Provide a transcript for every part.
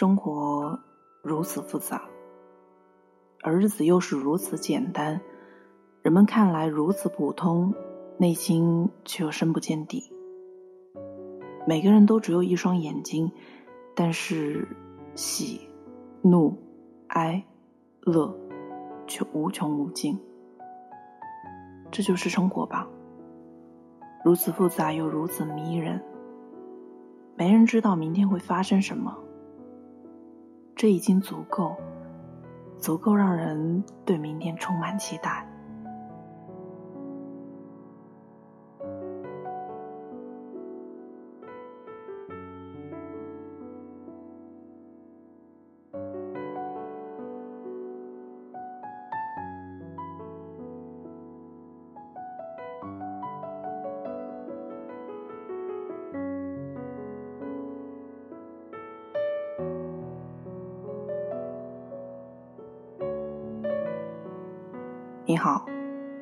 生活如此复杂，而日子又是如此简单，人们看来如此普通，内心却又深不见底。每个人都只有一双眼睛，但是喜、怒、哀、乐却无穷无尽。这就是生活吧，如此复杂又如此迷人。没人知道明天会发生什么。这已经足够，足够让人对明天充满期待。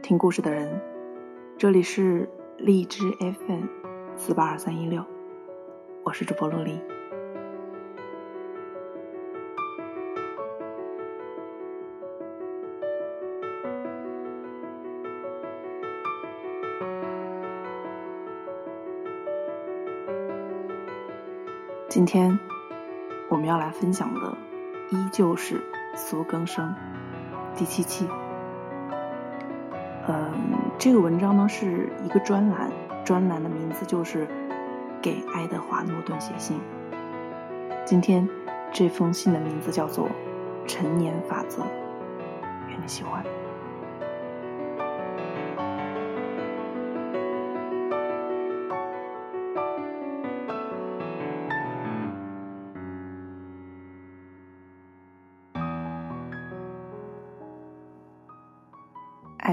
听故事的人，这里是荔枝 FM 四八二三一六，我是主播陆离。今天我们要来分享的依旧是苏更生第七期。嗯，这个文章呢是一个专栏，专栏的名字就是《给爱德华诺顿写信》。今天这封信的名字叫做《成年法则》，愿你喜欢。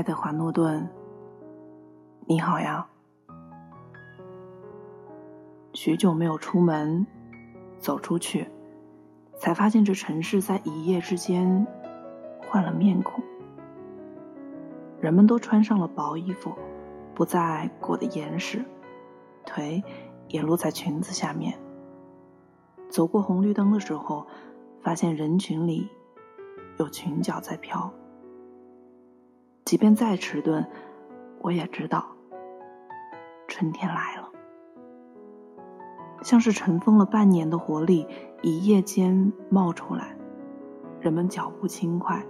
德华·诺顿，你好呀！许久没有出门，走出去，才发现这城市在一夜之间换了面孔。人们都穿上了薄衣服，不再裹得严实，腿也露在裙子下面。走过红绿灯的时候，发现人群里有裙角在飘。即便再迟钝，我也知道，春天来了。像是尘封了半年的活力，一夜间冒出来。人们脚步轻快，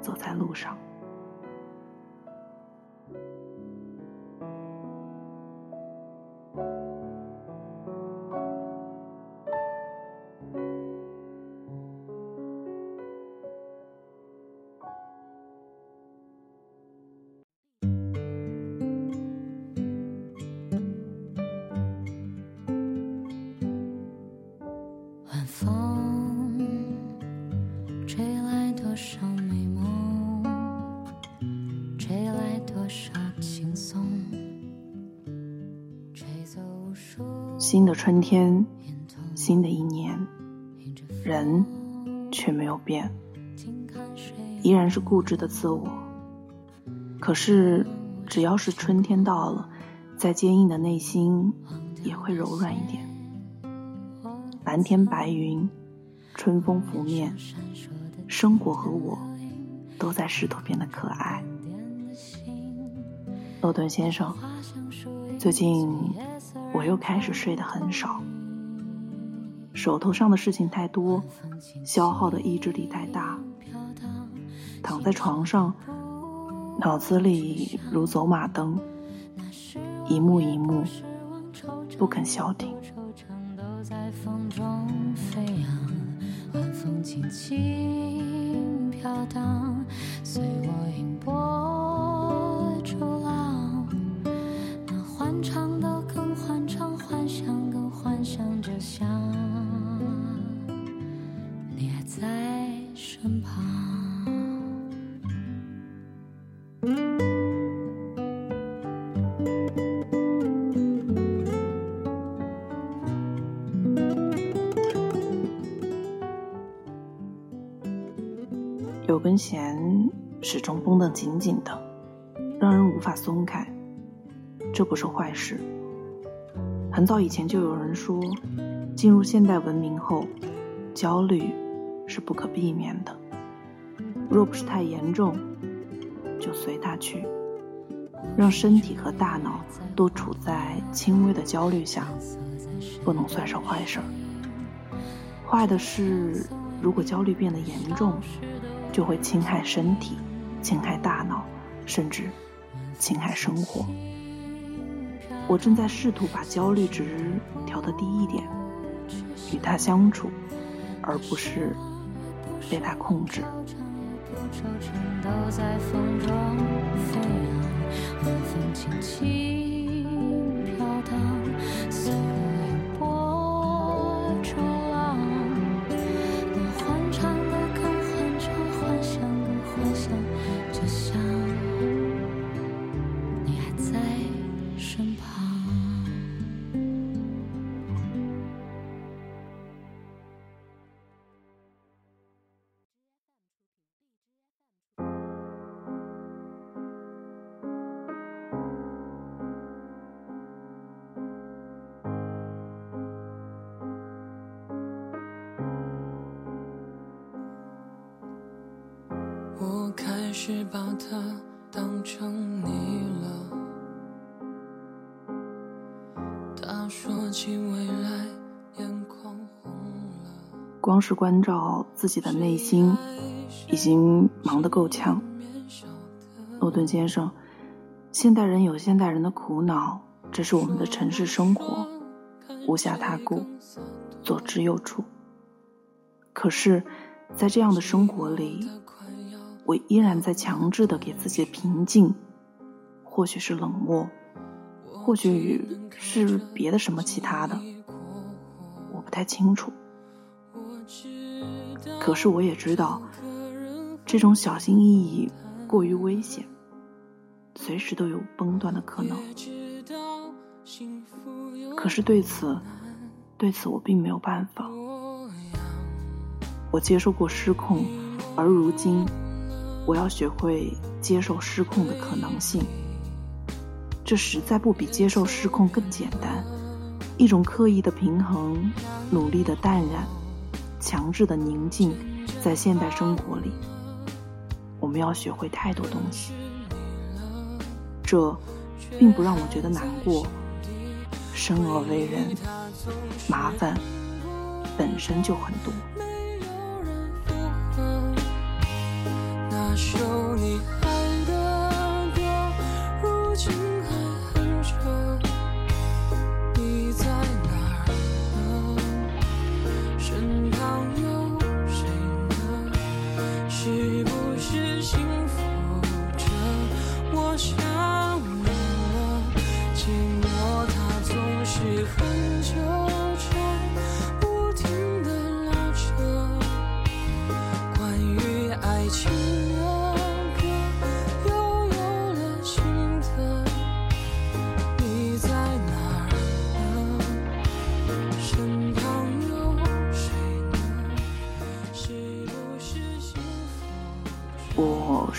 走在路上。新的春天，新的一年，人却没有变，依然是固执的自我。可是，只要是春天到了，再坚硬的内心也会柔软一点。蓝天白云，春风拂面，生活和我都在试图变得可爱。诺顿先生，最近。我又开始睡得很少，手头上的事情太多，消耗的意志力太大。躺在床上，脑子里如走马灯，一幕一幕不肯消停。随我迎波弦始终绷得紧紧的，让人无法松开。这不是坏事。很早以前就有人说，进入现代文明后。焦虑是不可避免的。若不是太严重，就随它去，让身体和大脑都处在轻微的焦虑下，不能算是坏事儿。坏的是，如果焦虑变得严重，就会侵害身体，侵害大脑，甚至侵害生活。我正在试图把焦虑值调得低一点，与它相处，而不是被它控制。他当成你了。他说起未来，眼眶红了。光是关照自己的内心，已经忙得够呛。诺顿先生，现代人有现代人的苦恼，这是我们的城市生活，无暇他顾，左支右绌。可是，在这样的生活里。我依然在强制的给自己平静，或许是冷漠，或许是别的什么其他的，我不太清楚。可是我也知道，这种小心翼翼过于危险，随时都有崩断的可能。可是对此，对此我并没有办法。我接受过失控，而如今。我要学会接受失控的可能性，这实在不比接受失控更简单。一种刻意的平衡，努力的淡然，强制的宁静，在现代生活里，我们要学会太多东西。这，并不让我觉得难过。生而为人，麻烦本身就很多。求你。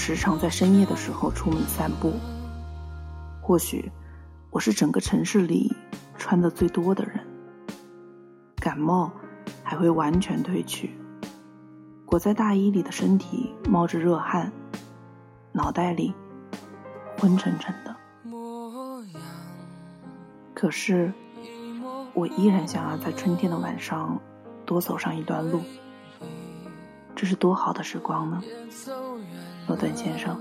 时常在深夜的时候出门散步。或许我是整个城市里穿的最多的人。感冒还会完全褪去，裹在大衣里的身体冒着热汗，脑袋里昏沉沉的。可是我依然想要在春天的晚上多走上一段路。这是多好的时光呢！罗段先生，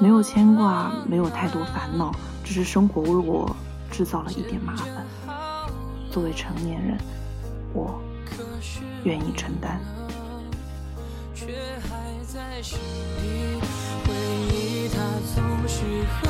没有牵挂，没有太多烦恼，只是生活为我制造了一点麻烦，作为成年人，我愿意承担。却还在想你。回忆它总是很。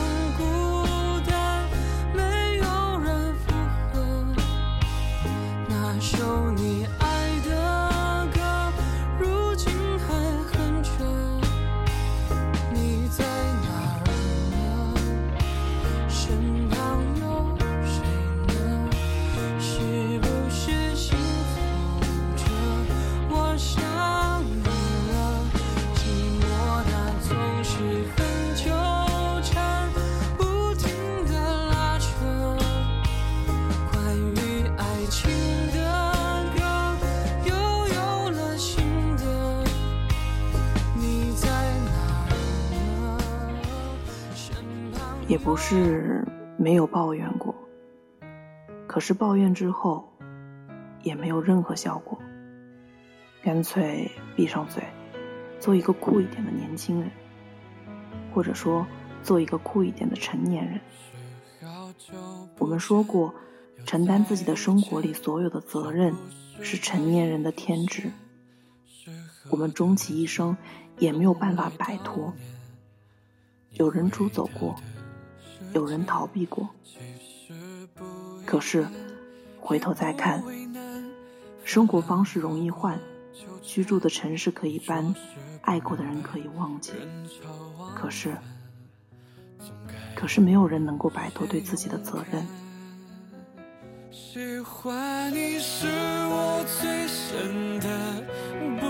也不是没有抱怨过。可是抱怨之后，也没有任何效果。干脆闭上嘴，做一个酷一点的年轻人，或者说做一个酷一点的成年人。我们说过，承担自己的生活里所有的责任是成年人的天职。我们终其一生也没有办法摆脱。有人出走过，有人逃避过。可是，回头再看，生活方式容易换，居住的城市可以搬，爱过的人可以忘记。可是，可是没有人能够摆脱对自己的责任。喜欢你是我最深的不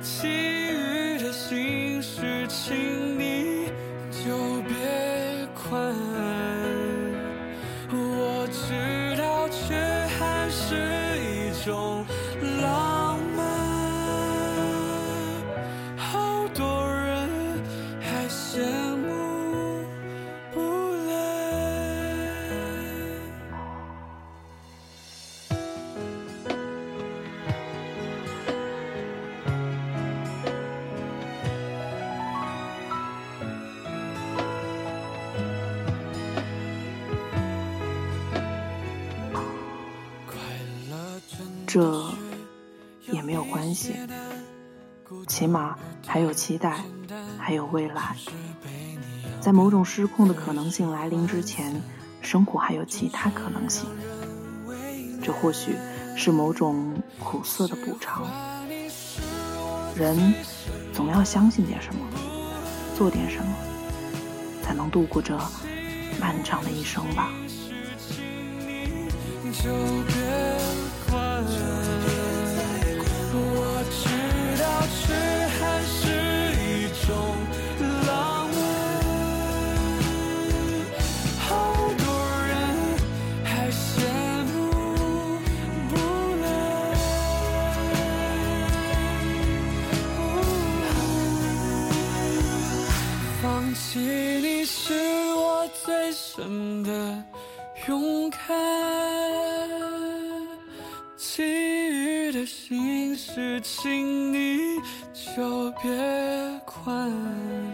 安，其余的心事，请这也没有关系，起码还有期待，还有未来。在某种失控的可能性来临之前，生活还有其他可能性。这或许是某种苦涩的补偿。人总要相信点什么，做点什么，才能度过这漫长的一生吧。真的勇敢其余的心事请你就别管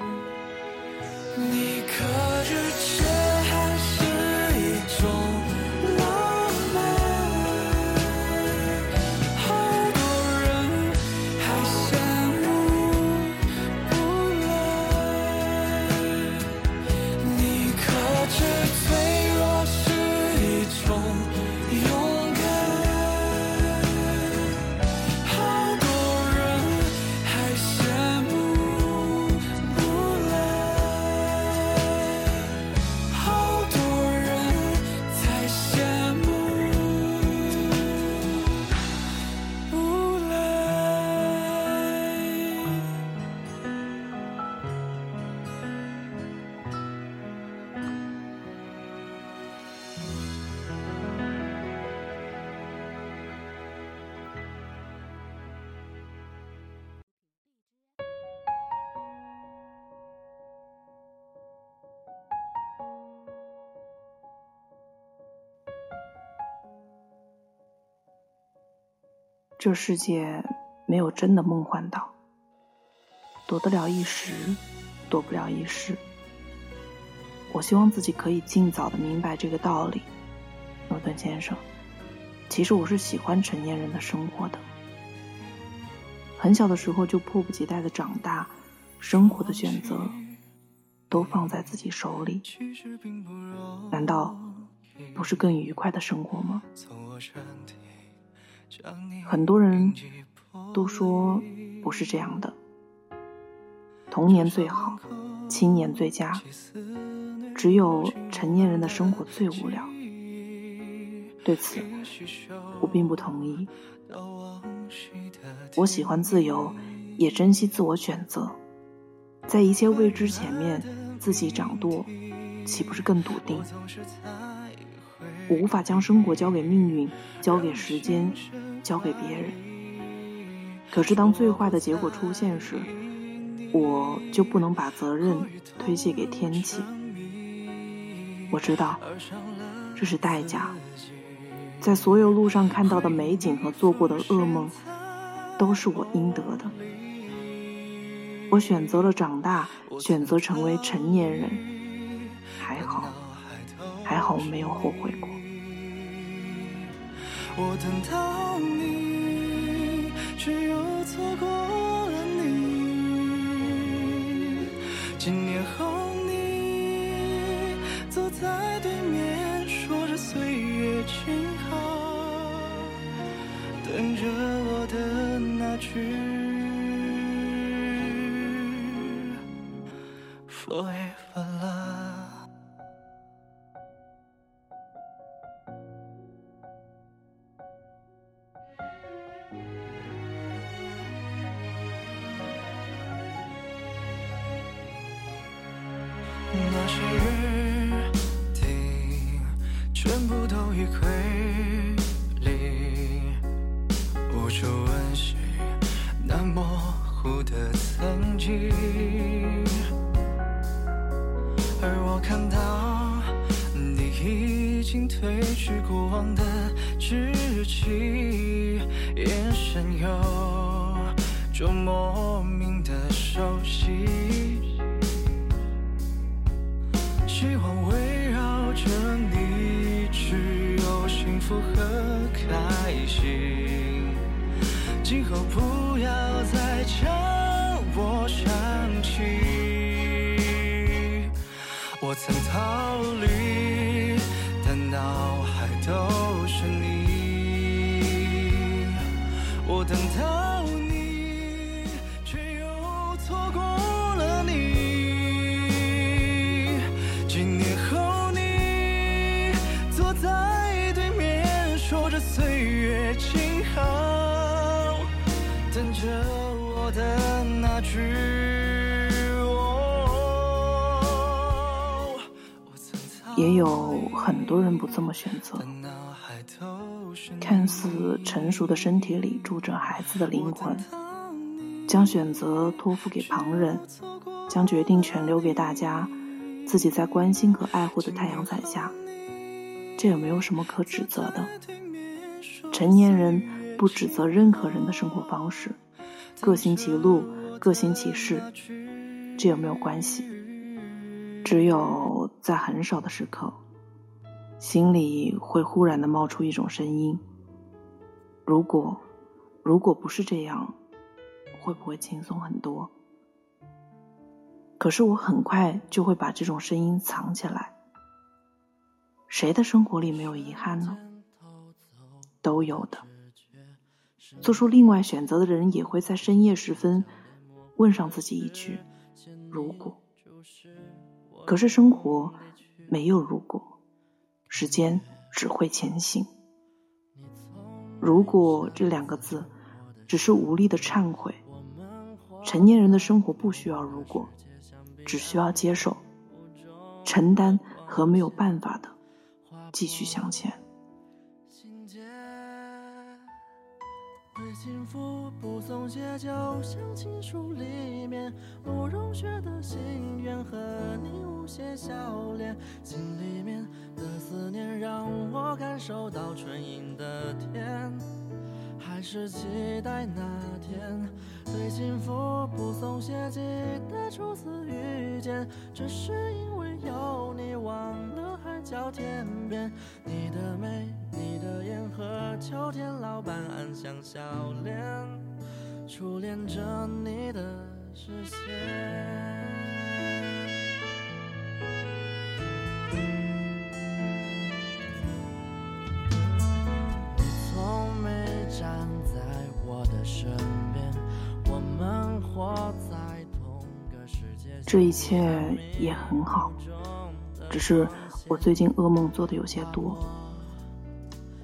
这世界没有真的梦幻岛，躲得了一时，躲不了一世。我希望自己可以尽早的明白这个道理，诺顿先生。其实我是喜欢成年人的生活的。很小的时候就迫不及待的长大，生活的选择都放在自己手里，难道不是更愉快的生活吗？很多人都说不是这样的，童年最好，青年最佳，只有成年人的生活最无聊。对此，我并不同意。我喜欢自由，也珍惜自我选择，在一切未知前面，自己掌舵，岂不是更笃定？我无法将生活交给命运，交给时间，交给别人。可是当最坏的结果出现时，我就不能把责任推卸给天气。我知道这是代价，在所有路上看到的美景和做过的噩梦，都是我应得的。我选择了长大，选择成为成年人，还好，还好我没有后悔过。我等到你，却又错过了你。几年后，你坐在对面，说着岁月静好，等着我的那句。那去过往的稚气，眼神有种莫名的熟悉。希望围绕着你，只有幸福和开心。今后不要再叫我想起。我曾逃离，但到都是你。我等到你，却又错过了你。几年后你坐在对面，说着岁月静好，等着我的那句。也有很多人不这么选择，看似成熟的身体里住着孩子的灵魂，将选择托付给旁人，将决定权留给大家，自己在关心和爱护的太阳伞下，这也没有什么可指责的。成年人不指责任何人的生活方式，各行其路，各行其事，这也没有关系。只有在很少的时刻，心里会忽然的冒出一种声音：如果，如果不是这样，会不会轻松很多？可是我很快就会把这种声音藏起来。谁的生活里没有遗憾呢？都有的。做出另外选择的人，也会在深夜时分问上自己一句：如果。可是生活没有如果，时间只会前行。如果这两个字，只是无力的忏悔。成年人的生活不需要如果，只需要接受、承担和没有办法的继续向前。幸福不松懈，就像情书里面慕容雪的心愿和你无邪笑脸，心里面的思念让我感受到春阴的甜，是期待那天。对幸福不松懈，记得初次遇见，只是因为有你忘了海角天边，你的美。和秋天老板安详笑脸，初恋着你的这一切也很好，只是我最近噩梦做的有些多。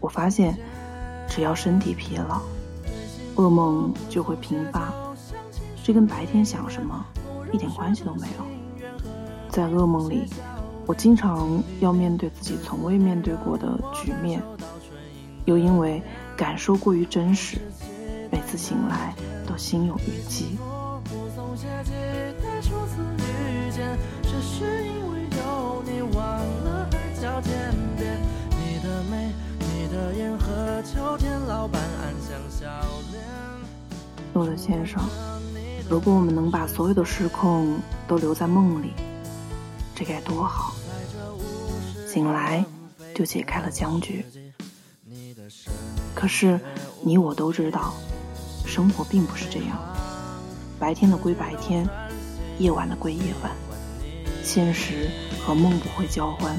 我发现，只要身体疲劳，噩梦就会频发。这跟白天想什么一点关系都没有。在噩梦里，我经常要面对自己从未面对过的局面，又因为感受过于真实，每次醒来都心有余悸。诺德先生，如果我们能把所有的失控都留在梦里，这该多好！醒来就解开了僵局。可是你我都知道，生活并不是这样。白天的归白天，夜晚的归夜晚，现实和梦不会交换。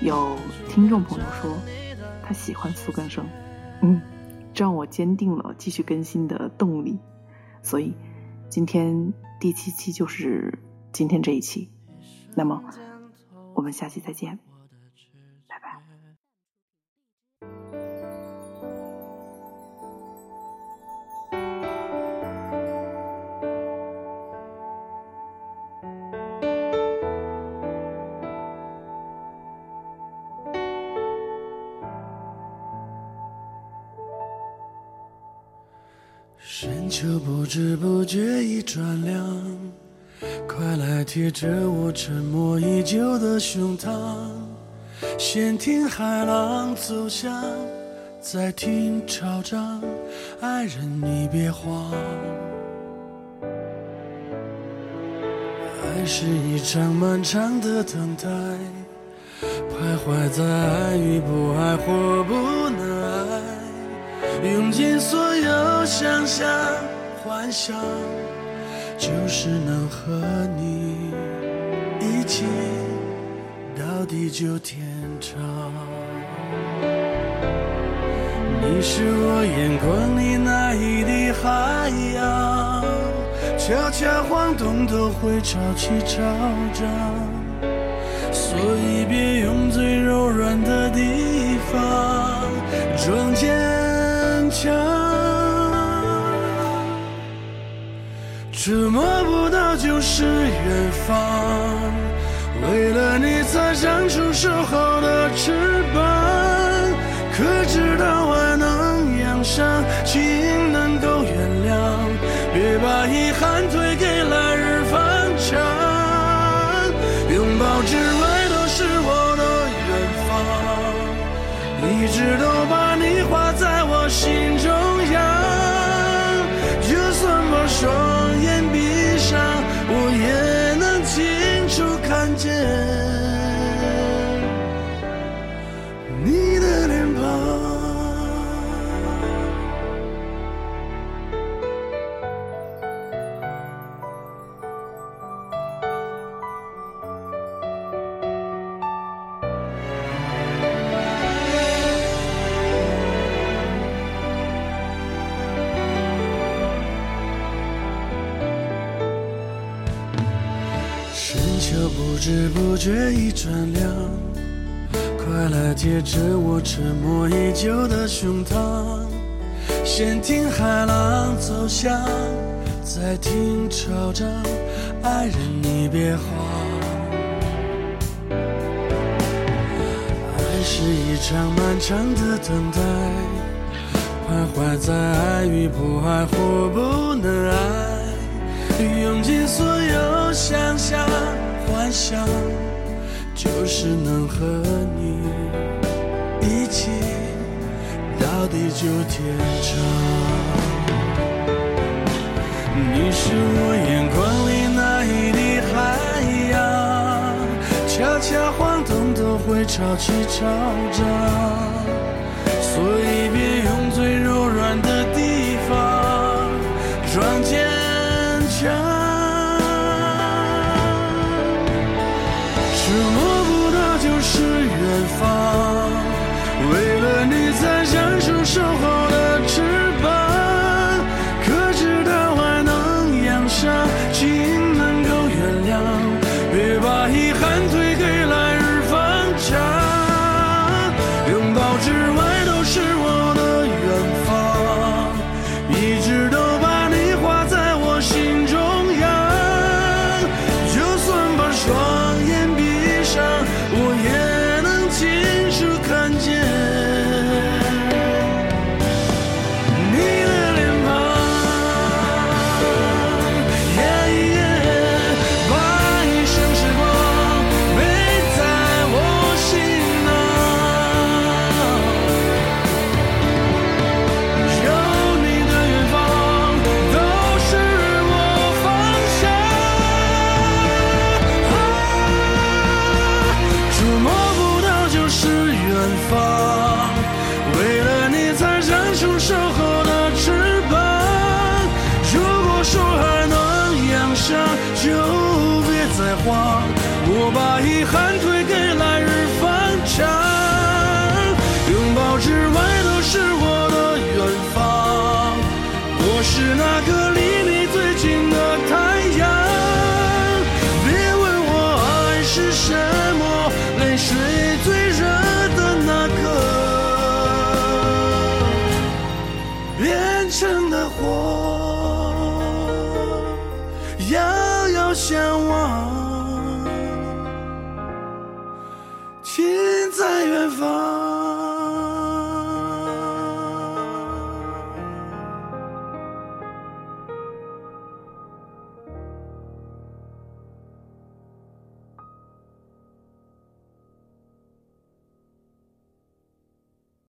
有听众朋友说他喜欢苏根生，嗯，这让我坚定了继续更新的动力。所以今天第七期就是今天这一期。那么我们下期再见。就不知不觉已转凉，快来贴着我沉默已久的胸膛，先听海浪走向，再听潮涨，爱人你别慌。爱是一场漫长的等待，徘徊在爱与不爱或不能。用尽所有想象幻想，就是能和你一起到地久天长。你是我眼光里那一滴海洋，悄悄晃动都会潮起潮涨，所以别用最柔软的地是远方。为了你才长出守候的翅膀，可知道爱能养伤，情能够原谅。别把遗憾推给来日方长，拥抱之外都是我的远方，一直都不知不觉已转凉，快来贴着我沉默已久的胸膛。先听海浪走向，再听潮涨，爱人你别慌。爱是一场漫长的等待，徘徊在爱与不爱或不能爱，用尽所有想象。想就是能和你一起到地久天长。你是我眼光里那一滴海洋，悄悄晃动都会潮起潮涨，所以别用最柔软的地方装坚为我把遗憾推给男人。